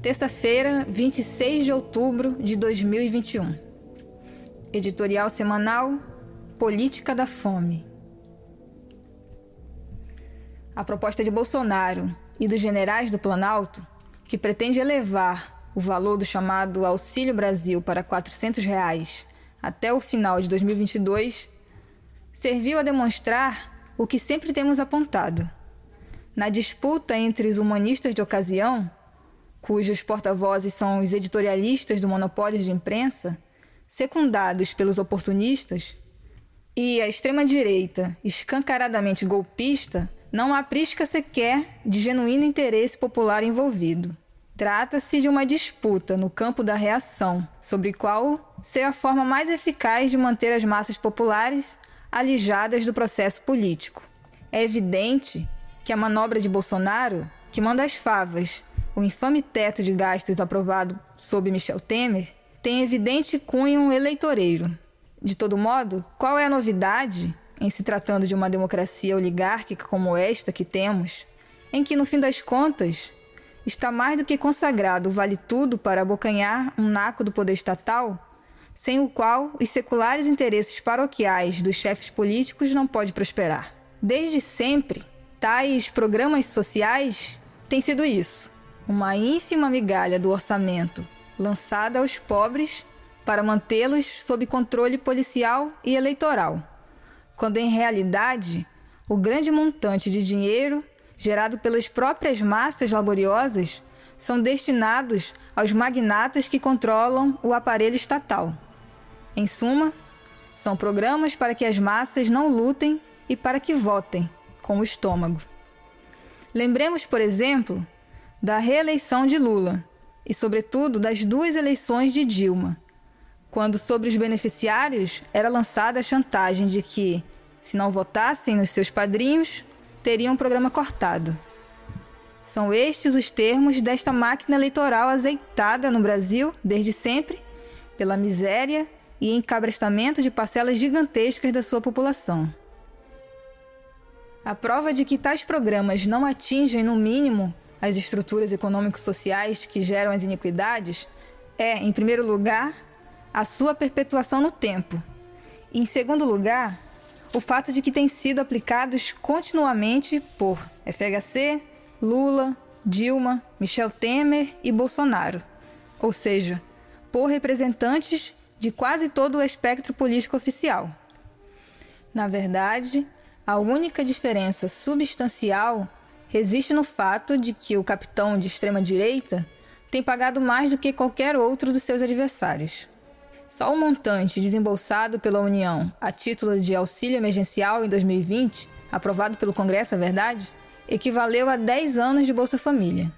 Terça-feira, 26 de outubro de 2021. Editorial semanal Política da Fome. A proposta de Bolsonaro e dos generais do Planalto, que pretende elevar o valor do chamado Auxílio Brasil para 400 reais até o final de 2022, serviu a demonstrar o que sempre temos apontado. Na disputa entre os humanistas de ocasião, cujos porta-vozes são os editorialistas do monopólio de imprensa, secundados pelos oportunistas, e a extrema-direita, escancaradamente golpista, não há prisca sequer de genuíno interesse popular envolvido. Trata-se de uma disputa no campo da reação, sobre qual ser a forma mais eficaz de manter as massas populares alijadas do processo político. É evidente que a manobra de Bolsonaro, que manda as favas o infame teto de gastos aprovado sob Michel Temer tem evidente cunho eleitoreiro. De todo modo, qual é a novidade em se tratando de uma democracia oligárquica como esta que temos, em que, no fim das contas, está mais do que consagrado o vale-tudo para abocanhar um naco do poder estatal, sem o qual os seculares interesses paroquiais dos chefes políticos não pode prosperar. Desde sempre, tais programas sociais têm sido isso uma ínfima migalha do orçamento lançada aos pobres para mantê-los sob controle policial e eleitoral, quando em realidade o grande montante de dinheiro gerado pelas próprias massas laboriosas são destinados aos magnatas que controlam o aparelho estatal. Em suma, são programas para que as massas não lutem e para que votem com o estômago. Lembremos, por exemplo, da reeleição de Lula e, sobretudo, das duas eleições de Dilma, quando sobre os beneficiários era lançada a chantagem de que, se não votassem nos seus padrinhos, teriam o programa cortado. São estes os termos desta máquina eleitoral azeitada no Brasil desde sempre pela miséria e encabrestamento de parcelas gigantescas da sua população. A prova de que tais programas não atingem, no mínimo, as estruturas econômico-sociais que geram as iniquidades é, em primeiro lugar, a sua perpetuação no tempo. E, em segundo lugar, o fato de que têm sido aplicados continuamente por FHC, Lula, Dilma, Michel Temer e Bolsonaro, ou seja, por representantes de quase todo o espectro político oficial. Na verdade, a única diferença substancial resiste no fato de que o capitão de extrema-direita tem pagado mais do que qualquer outro dos seus adversários. Só o montante desembolsado pela União a título de auxílio emergencial em 2020, aprovado pelo Congresso, é verdade, equivaleu a 10 anos de Bolsa Família.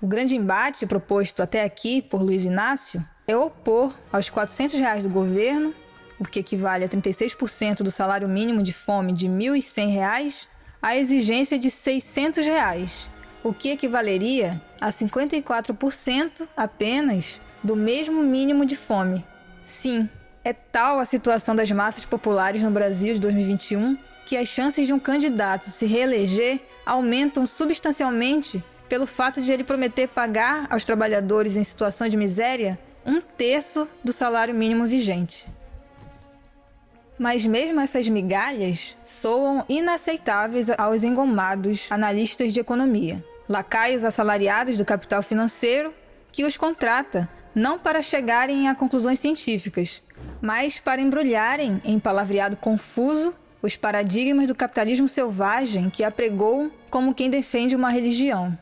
O grande embate proposto até aqui por Luiz Inácio é opor aos 400 reais do governo, o que equivale a 36% do salário mínimo de fome de R$ 1.100, a exigência de 600 reais, o que equivaleria a 54% apenas do mesmo mínimo de fome. Sim, é tal a situação das massas populares no Brasil de 2021 que as chances de um candidato se reeleger aumentam substancialmente pelo fato de ele prometer pagar aos trabalhadores em situação de miséria um terço do salário mínimo vigente. Mas mesmo essas migalhas soam inaceitáveis aos engomados analistas de economia, lacaios assalariados do capital financeiro que os contrata não para chegarem a conclusões científicas, mas para embrulharem em palavreado confuso os paradigmas do capitalismo selvagem que apregou como quem defende uma religião.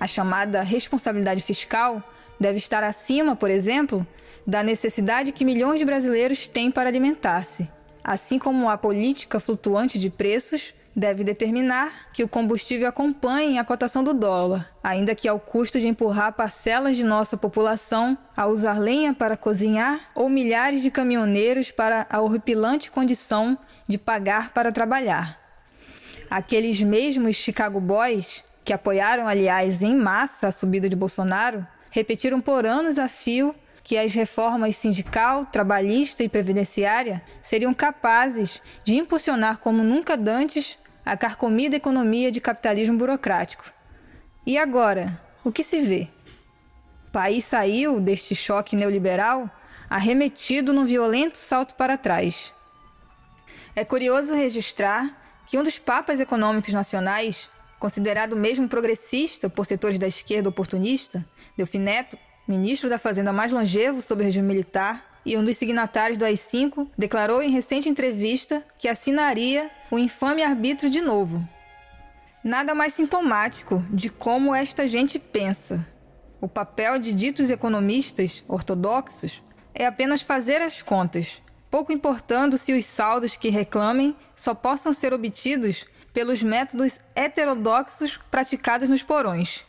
A chamada responsabilidade fiscal deve estar acima, por exemplo, da necessidade que milhões de brasileiros têm para alimentar-se, assim como a política flutuante de preços deve determinar que o combustível acompanhe a cotação do dólar, ainda que ao custo de empurrar parcelas de nossa população a usar lenha para cozinhar ou milhares de caminhoneiros para a horripilante condição de pagar para trabalhar. Aqueles mesmos Chicago Boys, que apoiaram, aliás, em massa a subida de Bolsonaro, repetiram por anos a fio que as reformas sindical, trabalhista e previdenciária seriam capazes de impulsionar como nunca dantes a carcomida economia de capitalismo burocrático. E agora, o que se vê? O país saiu deste choque neoliberal arremetido num violento salto para trás. É curioso registrar que um dos papas econômicos nacionais, considerado mesmo progressista por setores da esquerda oportunista, Delfim Neto, ministro da Fazenda mais longevo sob regime militar, e um dos signatários do AI-5, declarou em recente entrevista que assinaria o infame arbítrio de novo. Nada mais sintomático de como esta gente pensa. O papel de ditos economistas ortodoxos é apenas fazer as contas, pouco importando se os saldos que reclamem só possam ser obtidos pelos métodos heterodoxos praticados nos porões.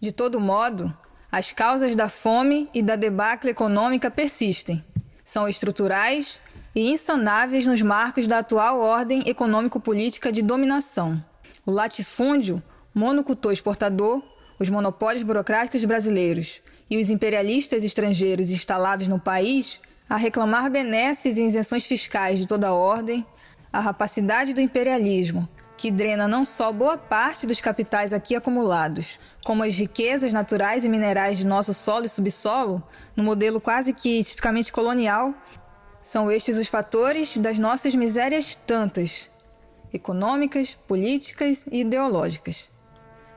De todo modo, as causas da fome e da debacle econômica persistem. São estruturais e insanáveis nos marcos da atual ordem econômico-política de dominação. O latifúndio, monocultor exportador, os monopólios burocráticos brasileiros e os imperialistas estrangeiros instalados no país a reclamar benesses e isenções fiscais de toda ordem, a rapacidade do imperialismo, que drena não só boa parte dos capitais aqui acumulados, como as riquezas naturais e minerais de nosso solo e subsolo, no modelo quase que tipicamente colonial, são estes os fatores das nossas misérias tantas, econômicas, políticas e ideológicas.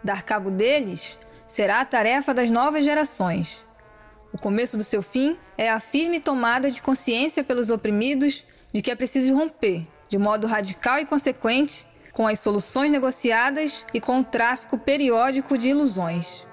Dar cabo deles será a tarefa das novas gerações. O começo do seu fim é a firme tomada de consciência pelos oprimidos de que é preciso romper, de modo radical e consequente, com as soluções negociadas e com o tráfico periódico de ilusões.